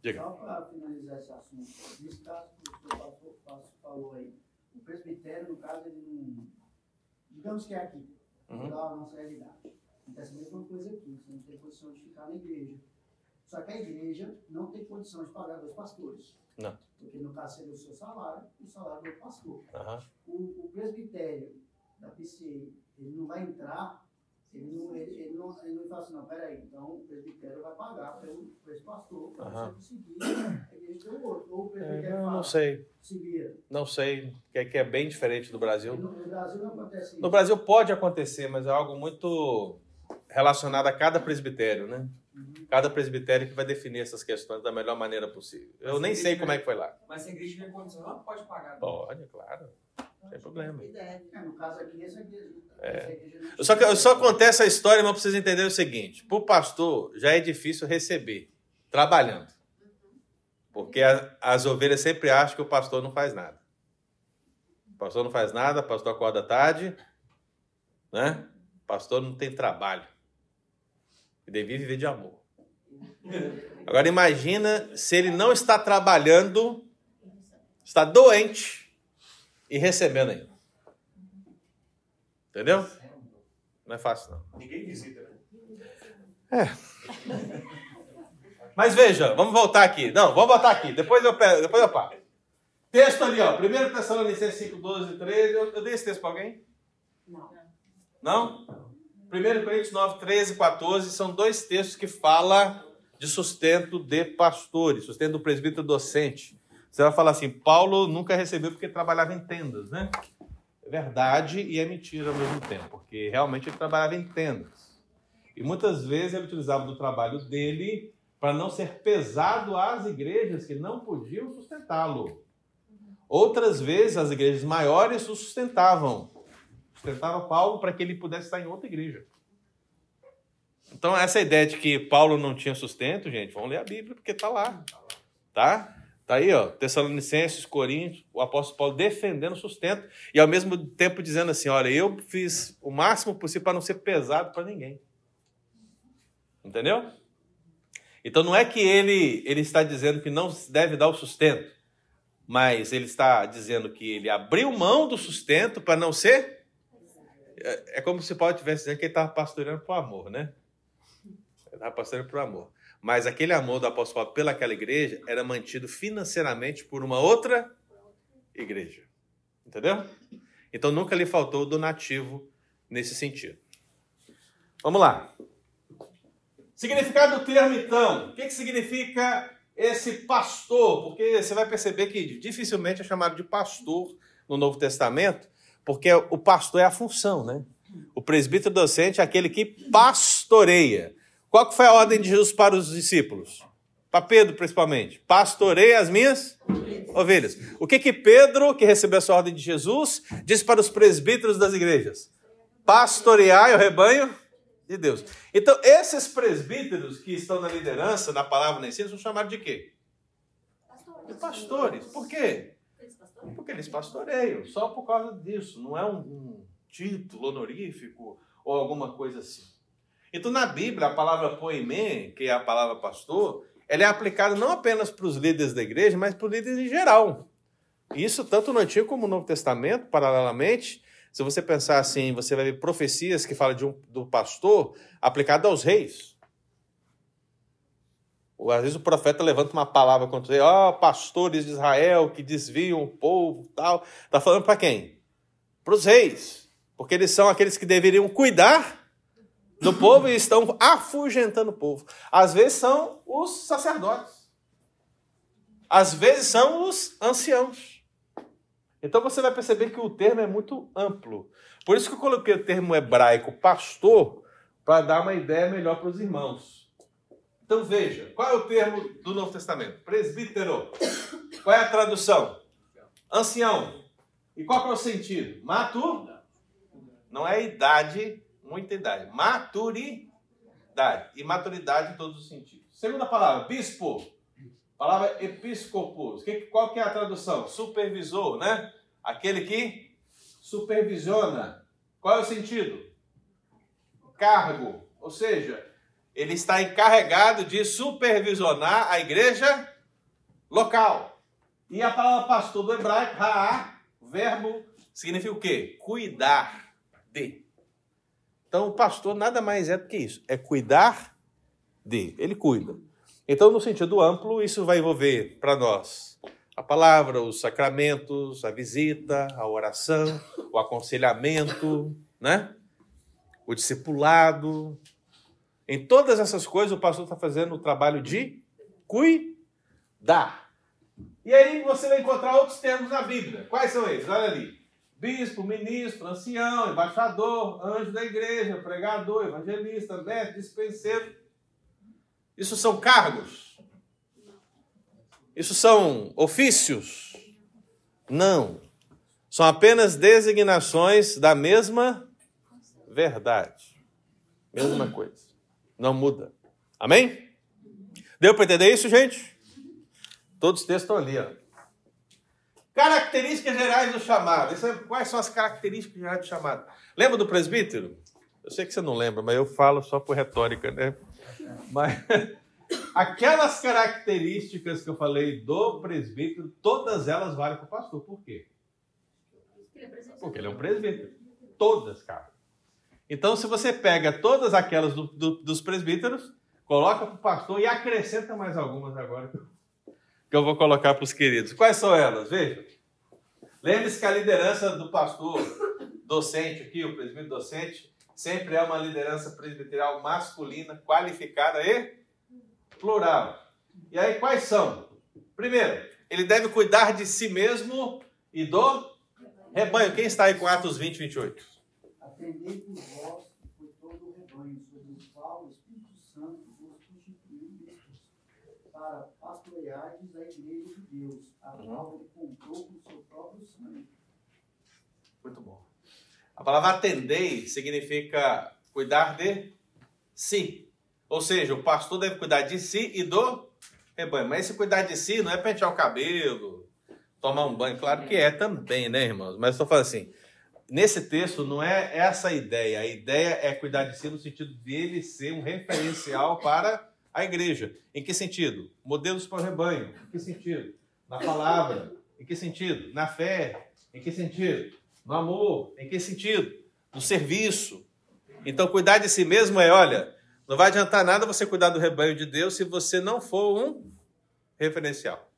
Diga. Só para finalizar esse assunto, nesse caso que o pastor pastor falou aí, o presbitério, no caso, ele não. Digamos que é aqui, Uhum. da nossa realidade. Acontece a mesma coisa aqui, você não tem condição de ficar na igreja. Só que a igreja não tem condição de pagar dois pastores. Não. Porque no caso seria o seu salário e o salário do pastor. Aham. O, o presbitério da PCE, ele não vai entrar, ele não, ele, ele não, ele não fala assim, não, peraí, então o presbitério vai pagar pelo, esse pastor para você conseguir a igreja do outro. Ou o presbitério É, fala, não sei, se vira. não sei, que é, que é bem diferente do Brasil. No, no Brasil não acontece isso. No Brasil pode acontecer, mas é algo muito relacionado a cada presbitério, né? Cada presbitério que vai definir essas questões da melhor maneira possível. Eu nem sei como é que foi lá. Mas se a igreja tiver condição, ela pode pagar. Pode, claro. Sem problema. É, no caso aqui, essa igreja, É. Só que só contei essa história, mas pra vocês entenderem o seguinte: para o pastor já é difícil receber, trabalhando. Porque a- as ovelhas sempre acham que o pastor não faz nada. O pastor não faz nada, o pastor acorda tarde, né? O pastor não tem trabalho. E devia viver de amor. Agora imagina se ele não está trabalhando, está doente e recebendo ainda. Entendeu? Não é fácil, não. Ninguém visita, né? Mas veja, vamos voltar aqui. Não, vamos voltar aqui. Depois eu pego, depois eu paro. Texto ali, ó. 1 Tessalonicenses 5, 12 e 13. Eu, eu dei esse texto para alguém? Não. Não? 1 Coríntios 9, 13 e 14 são dois textos que falam de sustento de pastores, sustento do presbítero docente. Você vai falar assim, Paulo nunca recebeu porque trabalhava em tendas, né? É verdade e é mentira ao mesmo tempo, porque realmente ele trabalhava em tendas. E muitas vezes ele utilizava do trabalho dele para não ser pesado às igrejas que não podiam sustentá-lo. Outras vezes as igrejas maiores o sustentavam. Sustentava Paulo para que ele pudesse estar em outra igreja. Então, essa ideia de que Paulo não tinha sustento, gente, vamos ler a Bíblia, porque está lá. Tá? Tá aí, ó, Tessalonicenses, Coríntios, o apóstolo Paulo defendendo o sustento e ao mesmo tempo dizendo assim: olha, eu fiz o máximo possível para não ser pesado para ninguém. Entendeu? Então não é que ele, ele está dizendo que não deve dar o sustento, mas ele está dizendo que ele abriu mão do sustento para não ser. É, é como se Paulo estivesse dizendo que ele estava pastoreando por amor, né? Ele estava pastoreando por amor. Mas aquele amor do apóstolo Paulo pelaquela igreja era mantido financeiramente por uma outra igreja. Entendeu? Então nunca lhe faltou donativo nesse sentido. Vamos lá. Significado do termo, então. O que, que significa esse pastor? Porque você vai perceber que dificilmente é chamado de pastor no Novo Testamento, porque o pastor é a função, né? O presbítero docente é aquele que pastoreia. Qual que foi a ordem de Jesus para os discípulos? Para Pedro, principalmente. Pastoreia as minhas ovelhas. O que que Pedro, que recebeu essa ordem de Jesus, disse para os presbíteros das igrejas? Pastoreai o rebanho de Deus. Então, esses presbíteros que estão na liderança, na palavra, na ensino, são chamados de quê? De pastores. Por quê? Porque eles pastoreiam, só por causa disso. Não é um, um título honorífico ou alguma coisa assim. Então, na Bíblia, a palavra poimê, que é a palavra pastor, ela é aplicada não apenas para os líderes da igreja, mas para os líderes em geral. Isso tanto no Antigo como no Novo Testamento, paralelamente. Se você pensar assim, você vai ver profecias que falam de um, do pastor aplicado aos reis. Ou, às vezes o profeta levanta uma palavra contra ele, ó, oh, pastores de Israel que desviam o povo tal. Está falando para quem? Para os reis. Porque eles são aqueles que deveriam cuidar do povo e estão afugentando o povo. Às vezes são os sacerdotes. Às vezes são os anciãos. Então você vai perceber que o termo é muito amplo. Por isso que eu coloquei o termo hebraico pastor para dar uma ideia melhor para os irmãos. Então veja, qual é o termo do Novo Testamento? Presbítero. Qual é a tradução? Ancião. E qual é o sentido? Matu? Não é idade, muita idade. Maturidade. E maturidade em todos os sentidos. Segunda palavra, bispo. Palavra episcopos. Que- Qual que é a tradução? Supervisor, né? Aquele que supervisiona. Qual é o sentido? Cargo. Ou seja, ele está encarregado de supervisionar a igreja local. E a palavra pastor do hebraico, raá, verbo, significa o quê? Cuidar de. Então, o pastor nada mais é do que isso. É cuidar de. Ele cuida. Então, no sentido amplo, isso vai envolver para nós a palavra, os sacramentos, a visita, a oração, o aconselhamento, né? o discipulado. Em todas essas coisas, o pastor está fazendo o trabalho de cuidar. E aí você vai encontrar outros termos na Bíblia. Quais são eles? Olha ali. Bispo, ministro, ancião, embaixador, anjo da igreja, pregador, evangelista, mestre, dispenseiro. Isso são cargos? Isso são ofícios? Não. São apenas designações da mesma verdade. Mesma coisa. Não muda. Amém? Deu para entender isso, gente? Todos os textos estão ali, ó. Características gerais do chamado. É- quais são as características gerais do chamado? Lembra do presbítero? Eu sei que você não lembra, mas eu falo só por retórica, né? Mas [laughs] aquelas características que eu falei do presbítero, todas elas valem para o pastor. Por quê? Porque ele é um presbítero. Todas, cara. Então, se você pega todas aquelas do- do- dos presbíteros, coloca para o pastor e acrescenta mais algumas agora que eu- que eu vou colocar para os queridos. Quais são elas? Veja. Lembre-se que a liderança do pastor docente aqui, o presbítero docente, sempre é uma liderança presbiterial masculina, qualificada e plural. E aí, quais são? Primeiro, ele deve cuidar de si mesmo e do rebanho. Quem está aí com Atos 20, 28? Atendei por vós e por todo o rebanho, sobre o qual o Espírito Santo vos constituiu bispos, para pastoreardes a igreja de Deus, a qual ele comprou com seu próprio sangue. Muito bom. A palavra atendei significa cuidar de si. Ou seja, o pastor deve cuidar de si e do rebanho. Mas esse cuidar de si não é pentear o cabelo, tomar um banho. Claro que é também, né, irmãos? Mas estou falando assim, nesse texto não é essa a ideia. A ideia é cuidar de si no sentido de ele ser um referencial para a igreja. Em que sentido? Modelos para o rebanho. Em que sentido? Na palavra. Em que sentido? Na fé. Em que sentido? No amor. Em que sentido? No serviço. Então, cuidar de si mesmo é, olha, não vai adiantar nada você cuidar do rebanho de Deus se você não for um referencial.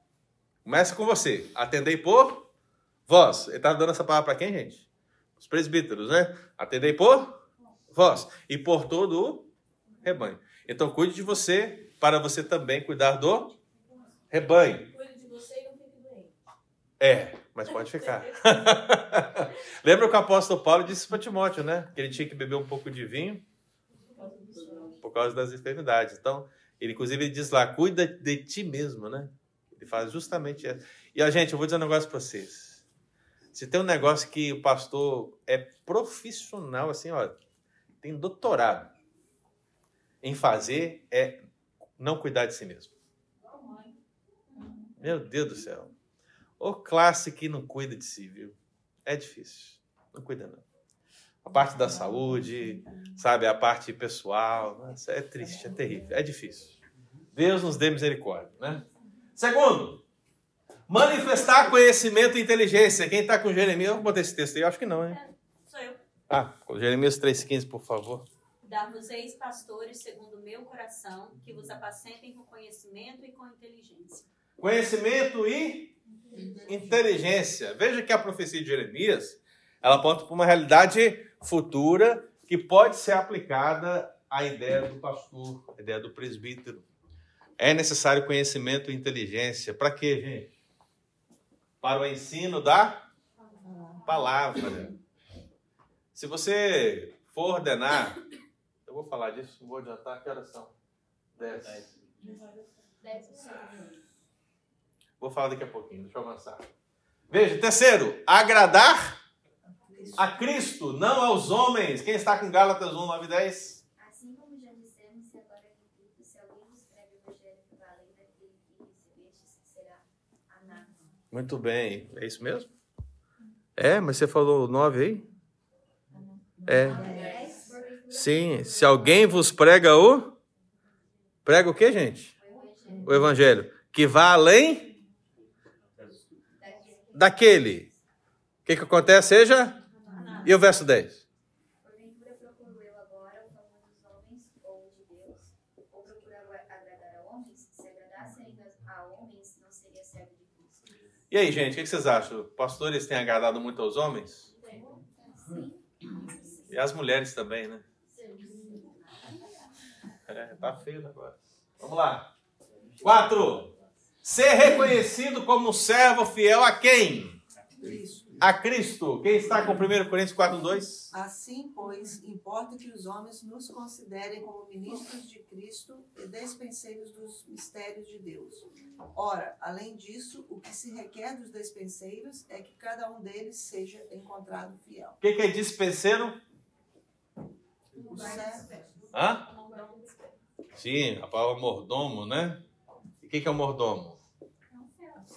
Começa com você. Atendei por vós. Ele estava dando essa palavra para quem, gente? Os presbíteros, né? Atendei por vós. E por todo o rebanho. Então, cuide de você para você também cuidar do rebanho. Cuide de você e não fique doente. É, mas pode ficar. [laughs] Lembra que o apóstolo Paulo disse para Timóteo, né? Que ele tinha que beber um pouco de vinho por causa das enfermidades. Então, ele inclusive ele diz lá, cuida de ti mesmo, né? Ele faz justamente isso. E a gente, eu vou dizer um negócio para vocês. Se tem um negócio que o pastor é profissional, assim, ó, tem doutorado em fazer, é não cuidar de si mesmo. Meu Deus do céu. Ô classe que não cuida de si, viu? É difícil. Não cuida, não. A parte da saúde, sabe? A parte pessoal. Nossa, é triste, é terrível, é difícil. Deus nos dê misericórdia, né? Segundo, manifestar conhecimento e inteligência. Quem está com Jeremias, eu vou botar esse texto aí, eu acho que não, hein? Sou eu. Ah, Jeremias 3,15, por favor. Dar-vos-eis pastores segundo o meu coração, que vos apacentem com conhecimento e com inteligência. Conhecimento e inteligência. Veja que a profecia de Jeremias, ela aponta para uma realidade futura que pode ser aplicada à ideia do pastor, à ideia do presbítero. É necessário conhecimento e inteligência. Para quê, gente? Para o ensino da palavra. Se você for ordenar, Eu vou falar disso, não vou adiantar. Que horas são? Dez. Vou falar daqui a pouquinho, deixa eu avançar. Veja, terceiro, agradar a Cristo, não aos homens. Quem está com Gálatas 1, 9 e 10? Assim como já dissemos, se agora repito, se alguém vos prega o evangelho que vai além daquele que recebestes, será anátema. Muito bem, é isso mesmo? É, mas você falou 9 aí? É. Sim, se alguém vos prega o. Prega o que, gente? O evangelho. Que vá além daquele. O que, que acontece? Seja. E o verso 10? Porventura procuro eu agora o favor dos homens ou de Deus? Ou procuro agora agradar a homens? Se agradasse ainda a homens, não seria servo de Cristo. E aí, gente, o que vocês acham? Pastores têm agradado muito aos homens? E as mulheres também, né? É, tá feio agora. Vamos lá. Quatro. Ser reconhecido como um servo fiel a quem? A Cristo. Quem está com 1 Coríntios 4, 2? Assim, pois, importa que os homens nos considerem como ministros de Cristo e despenseiros dos mistérios de Deus. Ora, além disso, o que se requer dos despenseiros é que cada um deles seja encontrado fiel. O que, que é dispenseiro? O servo Hã? Sim, a palavra mordomo, né? E o que, que é o mordomo?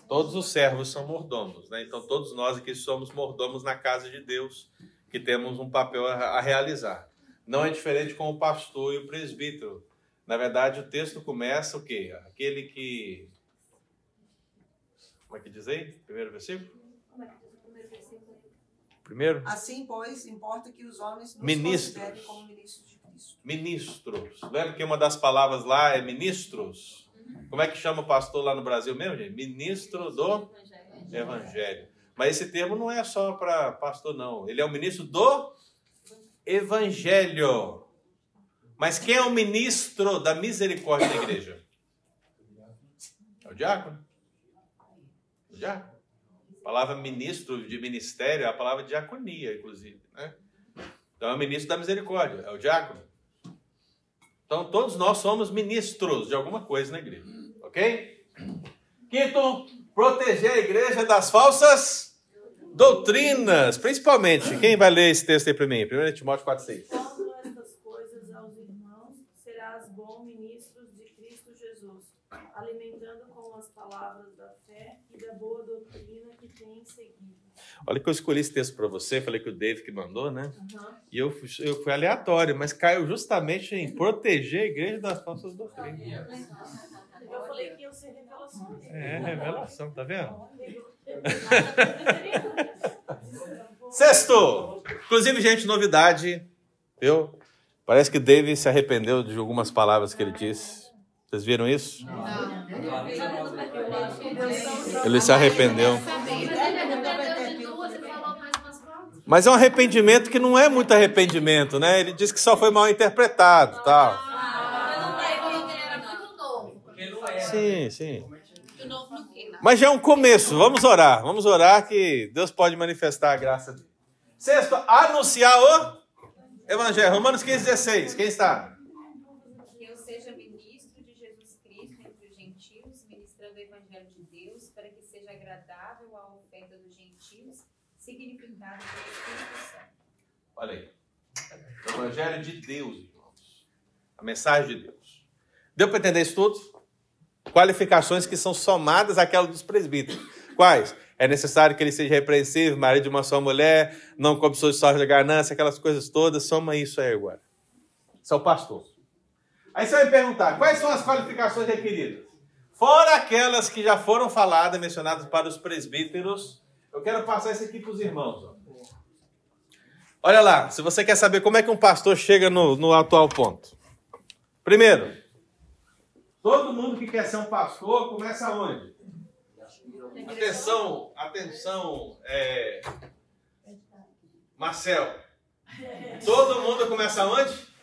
Todos os servos são mordomos, né? Então todos nós aqui somos mordomos na casa de Deus, que temos um papel a realizar. Não é diferente com o pastor e o presbítero. Na verdade, o texto começa o quê? Aquele que. Como é que diz aí? Primeiro versículo? É primeiro? Assim, pois, importa que os homens nos Ministros. considerem como ministros de. Ministros. Lembra que uma das palavras lá é ministros? Como é que chama o pastor lá no Brasil mesmo, gente? Ministro do Evangelho. Mas esse termo não é só para pastor, não. Ele é o ministro do Evangelho. Mas quem é o ministro da misericórdia da igreja? É o diácono. O diácono. A palavra ministro de ministério é a palavra diaconia, inclusive. Né? Então é o ministro da misericórdia, é o diácono. Então todos nós somos ministros de alguma coisa na igreja. Ok? Quinto, proteger a igreja das falsas doutrinas. Principalmente, quem vai ler esse texto aí para mim? 1 Timóteo 4,6. Falando estas coisas aos irmãos, serás bom ministros de Cristo Jesus, alimentando com as palavras da fé e da boa doutrina que tens seguido. Olha que eu escolhi esse texto para você, falei que o Dave que mandou, né? E eu fui, eu fui aleatório, mas caiu justamente em proteger a igreja das falsas doutrinas. Eu falei que ia ser revelações. É, revelação, tá vendo? [laughs] Sexto! Inclusive, gente, novidade, viu? Parece que Dave se arrependeu de algumas palavras que ele disse. Vocês viram isso? Ele se arrependeu. Mas é um arrependimento que não é muito arrependimento, né? Ele disse que só foi mal interpretado, tal. Sim, sim. Mas já é um começo. Vamos orar. Vamos orar que Deus pode manifestar a graça dele. Sexto, anunciar o Evangelho. Romanos 15, 16. Quem está? Que eu seja ministro de Jesus Cristo entre os gentios, ministrando o evangelho de Deus, para que seja agradável a oferta dos gentios, significado pelo Espírito Santo. Olha aí. O Evangelho de Deus, irmãos. A mensagem de Deus. Deu para entender isso tudo? Qualificações que são somadas àquelas dos presbíteros. Quais? É necessário que ele seja repreensível, marido de uma só mulher, não cobiçou de sorte da ganância, aquelas coisas todas. Soma isso aí agora. Isso é o pastor. Aí você vai me perguntar, quais são as qualificações requeridas? Fora aquelas que já foram faladas, mencionadas para os presbíteros, eu quero passar isso aqui para os irmãos. ó. Olha lá, se você quer saber como é que um pastor chega no, no atual ponto. Primeiro, todo mundo que quer ser um pastor começa onde? Atenção, atenção, é... Marcel. Todo mundo começa onde?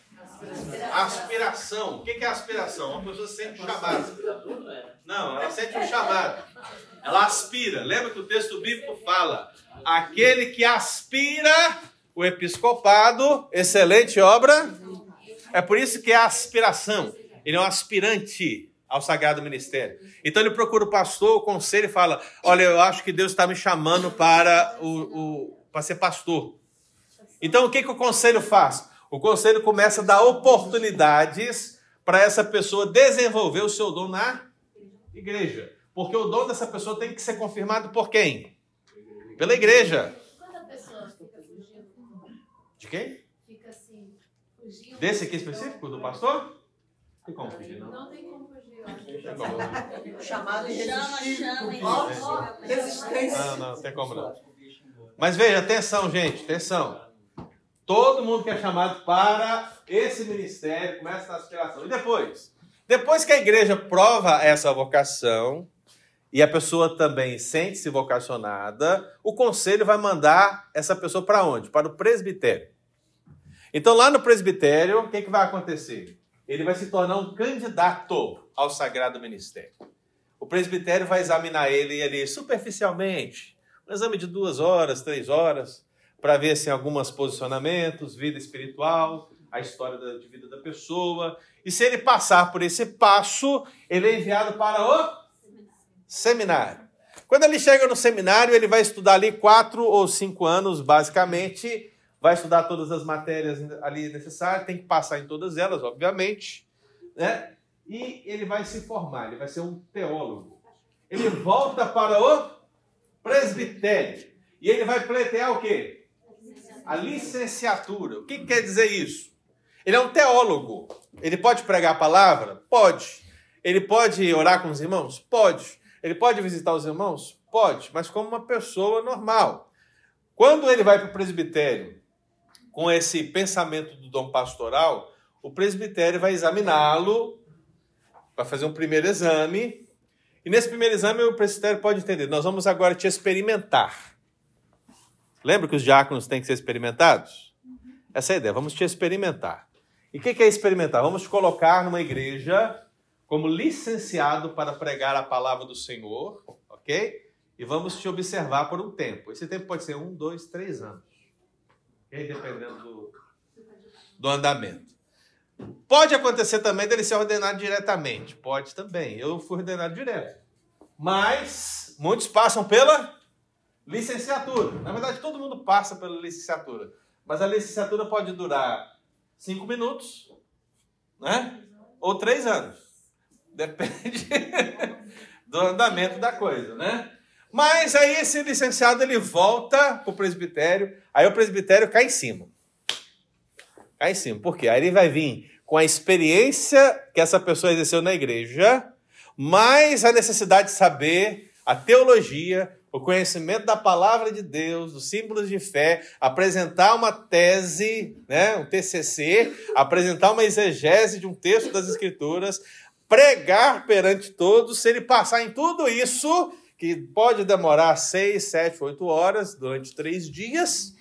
Aspiração. O que é aspiração? Uma pessoa sente um chamado. Não, ela sente um chamado. Ela aspira. Lembra que o texto bíblico fala: aquele que aspira o episcopado, excelente obra É por isso que é aspiração. Ele é um aspirante ao sagrado ministério. Então ele procura o pastor, o conselho e fala: Olha, eu acho que Deus está me chamando para, o, o, para ser pastor. Então o que, que o conselho faz? O conselho começa a dar oportunidades para essa pessoa desenvolver o seu dom na igreja. Porque o dom dessa pessoa tem que ser confirmado por quem? Pela igreja. Quando a pessoa fica fugindo, De quem? fica assim, fugindo. Desse aqui específico, do pastor? Tem como fugir, não? Não tem como fugir, eu acho. Tem como. Chamado Chama, irresistível. chama, ó, Resistência. Não, não, tem como não. Mas veja, atenção, gente, atenção. Todo mundo que é chamado para esse ministério começa na aspiração. E depois? Depois que a igreja prova essa vocação e a pessoa também sente-se vocacionada, o conselho vai mandar essa pessoa para onde? Para o presbitério. Então, lá no presbitério, o que, que vai acontecer? Ele vai se tornar um candidato ao sagrado ministério. O presbitério vai examinar ele ali superficialmente, um exame de duas horas, três horas, para ver se alguns posicionamentos, vida espiritual, a história da- de vida da pessoa. E se ele passar por esse passo, ele é enviado para o seminário. Quando ele chega no seminário, ele vai estudar ali quatro ou cinco anos, basicamente. Vai estudar todas as matérias ali necessárias, tem que passar em todas elas, obviamente. Né? E ele vai se formar, ele vai ser um teólogo. Ele volta para o presbitério. E ele vai pleitear o quê? A licenciatura. O que que quer dizer isso? Ele é um teólogo. Ele pode pregar a palavra? Pode. Ele pode orar com os irmãos? Pode. Ele pode visitar os irmãos? Pode, mas como uma pessoa normal. Quando ele vai para o presbitério com esse pensamento do dom pastoral, o presbitério vai examiná-lo, vai fazer um primeiro exame, e nesse primeiro exame o presbitério pode entender: nós vamos agora te experimentar. Lembra que os diáconos têm que ser experimentados? Essa é a ideia, vamos te experimentar. E o que que é experimentar? Vamos te colocar numa igreja como licenciado para pregar a palavra do Senhor, ok? E vamos te observar por um tempo. Esse tempo pode ser um, dois, três anos, ok? Dependendo do, do andamento. Pode acontecer também dele ser ordenado diretamente, pode também. Eu fui ordenado direto. Mas muitos passam pela licenciatura. Na verdade, todo mundo passa pela licenciatura. Mas a licenciatura pode durar cinco minutos, né? Ou três anos. Depende [laughs] do andamento da coisa, né? Mas aí esse licenciado ele volta para o presbitério, aí o presbitério cai em cima. Cai em cima. Por quê? Aí ele vai vir com a experiência que essa pessoa exerceu na igreja, mais a necessidade de saber a teologia, o conhecimento da palavra de Deus, dos símbolos de fé, apresentar uma tese, né, um TCC, apresentar uma exegese de um texto das Escrituras, pregar perante todos, se ele passar em tudo isso, que pode demorar seis, sete, oito horas durante três dias,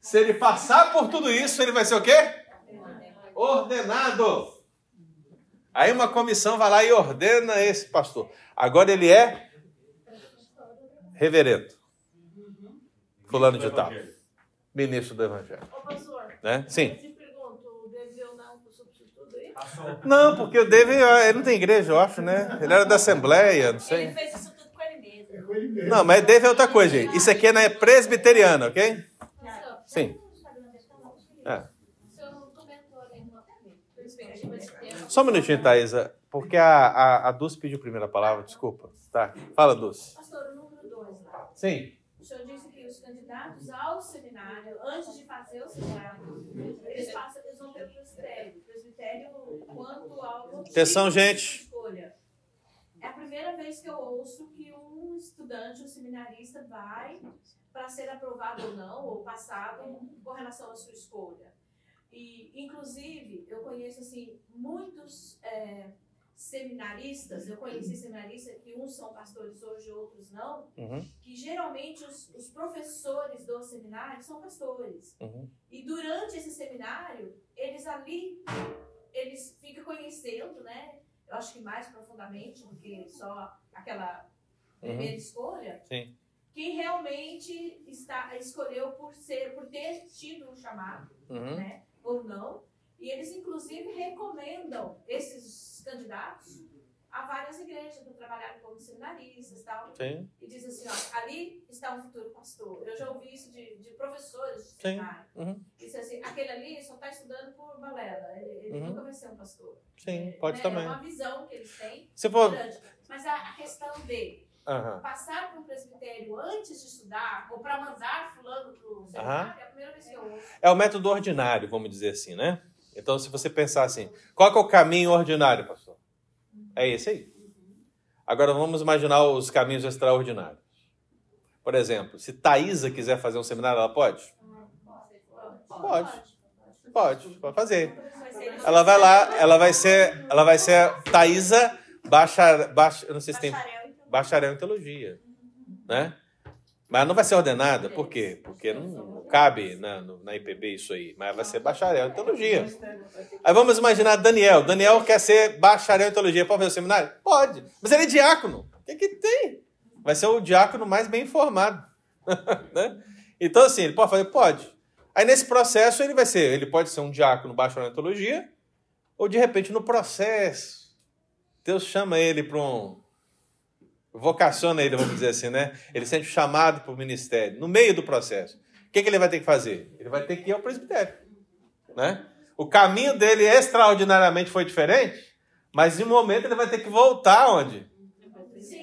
se ele passar por tudo isso, ele vai ser o quê? Ordenado. Aí uma comissão vai lá e ordena esse pastor. Agora ele é reverendo. Fulano de tal. Ministro do Evangelho. Ô, pastor, Né? Sim. eu te pergunto, o Deveu não pro substituto aí? Não, porque o David, ele não tem igreja, eu acho, né? Ele era da Assembleia, não sei. Ele fez isso tudo com ele mesmo. É com ele mesmo. Não, mas David é outra coisa, gente. Isso aqui é na presbiteriana, ok? Sim. É. Não de tempo. Só um minutinho, Thaisa, porque a, a, a Dulce pediu a palavra, desculpa. Tá, fala, Dulce. Pastor, o número 2 lá. Sim. O senhor disse que os candidatos ao seminário, antes de fazer o seminário, eles, passam, eles vão pelo presbitério. Presbitério quanto ao Atenção, gente. escolha. É a primeira vez que eu ouço que um estudante, um seminarista, vai para ser aprovado ou não, ou passado, com relação à sua escolha. E, inclusive, eu conheço assim, muitos é, seminaristas, eu conheci seminaristas que uns são pastores hoje, outros não, Uhum. que geralmente os, os professores do seminário são pastores. Uhum. E durante esse seminário, eles ali, eles ficam conhecendo, né? Eu acho que mais profundamente do que só aquela primeira Uhum. escolha, Sim. quem realmente está, escolheu por ser, por ter tido um chamado, Uhum. né? Ou não. E eles, inclusive, recomendam esses candidatos a várias igrejas para trabalharem como seminaristas e tal. Sim. E diz assim, ó, ali está um futuro pastor. Eu já ouvi isso de, de professores de seminário. Uhum. Diz assim, aquele ali só está estudando por balela. Ele, ele Uhum. nunca vai ser um pastor. Sim, pode Né? também. É uma visão que eles têm. Se for- grande. Mas a, a questão de Aham. passar para um presbitério antes de estudar, ou para mandar fulano para o seminário, é a primeira vez que eu ouço. É o método ordinário, vamos dizer assim, né? Então, se você pensar assim, qual que é o caminho ordinário, pastor? É esse aí. Agora vamos imaginar os caminhos extraordinários. Por exemplo, se Thaisa quiser fazer um seminário, ela pode? Pode. Pode, pode fazer. Ela vai lá, ela vai ser, ela vai ser Thaisa bachar, bach, eu não sei se tem bacharel em teologia, né? Mas não vai ser ordenada, por quê? Porque não cabe na, na IPB isso aí, mas vai ser bacharel em teologia. Aí vamos imaginar Daniel. Daniel quer ser bacharel em teologia. Pode fazer o seminário? Pode. Mas ele é diácono. O que, que tem? Vai ser o diácono mais bem informado. [laughs] né? Então, assim, ele pode fazer? Pode. Aí, nesse processo, ele vai ser, ele pode ser um diácono bacharel em teologia, ou de repente, no processo, Deus chama ele para um. Vocaciona ele, vamos dizer assim, né? Ele sente chamado para o ministério, no meio do processo. O que, que ele vai ter que fazer? Ele vai ter que ir ao presbitério. Né? O caminho dele extraordinariamente foi diferente, mas em um momento ele vai ter que voltar onde?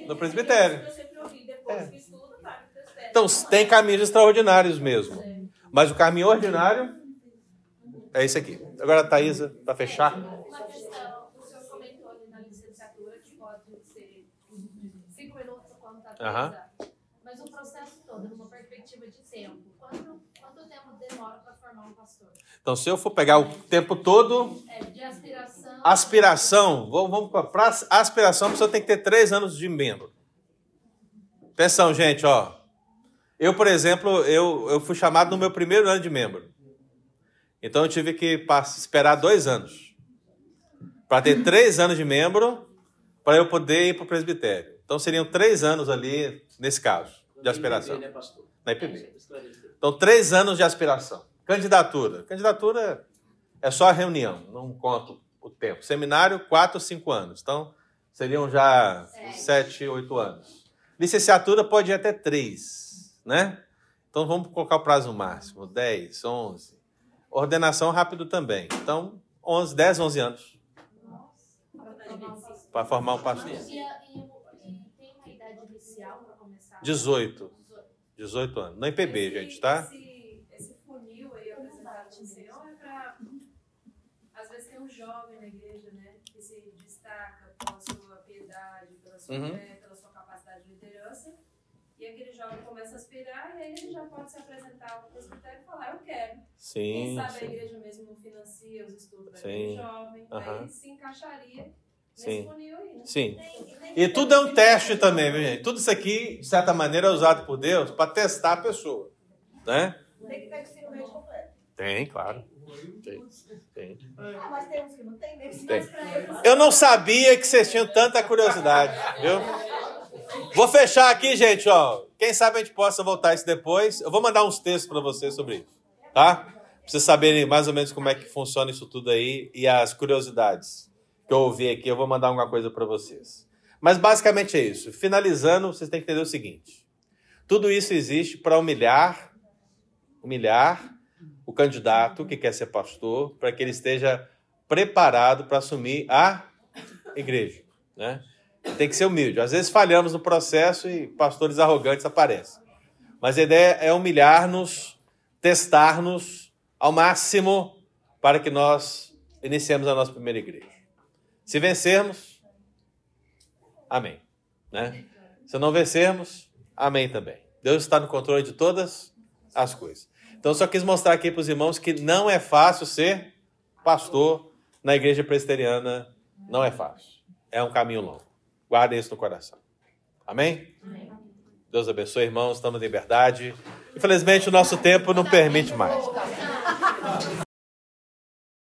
No presbitério. Presbitério. Então tem caminhos extraordinários mesmo. Mas o caminho ordinário é esse aqui. Agora, Thaisa, para fechar. Uma questão, o senhor comentou ali na licenciatura que pode ser cinco atualizado. Mas o processo todo, numa perspectiva de tempo, quanto, quanto tempo demora para formar um pastor? Então, se eu for pegar o tempo todo, É, de aspiração. aspiração, vamos, para aspiração, a pessoa tem que ter três anos de membro. Atenção, gente, ó. Eu, por exemplo, eu, eu fui chamado no meu primeiro ano de membro. Então eu tive que esperar dois anos para ter três anos de membro para eu poder ir para o presbitério. Então seriam três anos ali, nesse caso, de aspiração. né, pastor? Na IPB. Então, três anos de aspiração. Candidatura. Candidatura é só a reunião, não conta o tempo. Seminário, quatro, cinco anos. Então, seriam já sete, oito anos. Licenciatura pode ir até três, né? Então, vamos colocar o prazo máximo, 10, 11. Ordenação rápido também. Então, 11, 10, 11 anos para formar um pastor. E tem uma idade inicial para começar? 18. 18 anos. Na IPB, gente, tá? Esse, esse funil aí apresentado no Senhor é para. Às vezes tem um jovem na igreja, né? Que se destaca pela sua piedade, pela sua Uhum. fé, pela sua capacidade de liderança. E aquele jovem começa a aspirar e aí ele já pode se apresentar ao presbitério e falar: Eu quero. Sim, Quem sabe sim. a igreja mesmo não financia os estudos daquele jovem. Aham. Aí se encaixaria Sim. né? Sim. E tudo é um teste também, viu, gente? Tudo isso aqui, de certa maneira, é usado por Deus para testar a pessoa. Né? Tem que ter médio completo. Tem, claro. Tem. tem. Ah, mas tem uns que não tem, nem Tem. Eu não sabia que vocês tinham tanta curiosidade, viu? Vou fechar aqui, gente, ó. Quem sabe a gente possa voltar isso depois. Eu vou mandar uns textos para vocês sobre isso, tá? Pra vocês saberem mais ou menos como é que funciona isso tudo aí e as curiosidades que eu ouvi aqui, eu vou mandar alguma coisa para vocês. Mas basicamente é isso. Finalizando, vocês têm que entender o seguinte: tudo isso existe para humilhar, humilhar o candidato que quer ser pastor, para que ele esteja preparado para assumir a igreja, né? Tem que ser humilde. Às vezes falhamos no processo e pastores arrogantes aparecem. Mas a ideia é humilhar-nos, testar-nos ao máximo para que nós iniciemos a nossa primeira igreja. Se vencermos, amém. Né? Se não vencermos, amém também. Deus está no controle de todas as coisas. Então, só quis mostrar aqui para os irmãos que não é fácil ser pastor na igreja presbiteriana. Não é fácil. É um caminho longo. Guardem isso no coração. Amém? Deus abençoe, irmãos. Estamos em liberdade. Infelizmente, o nosso tempo não permite mais.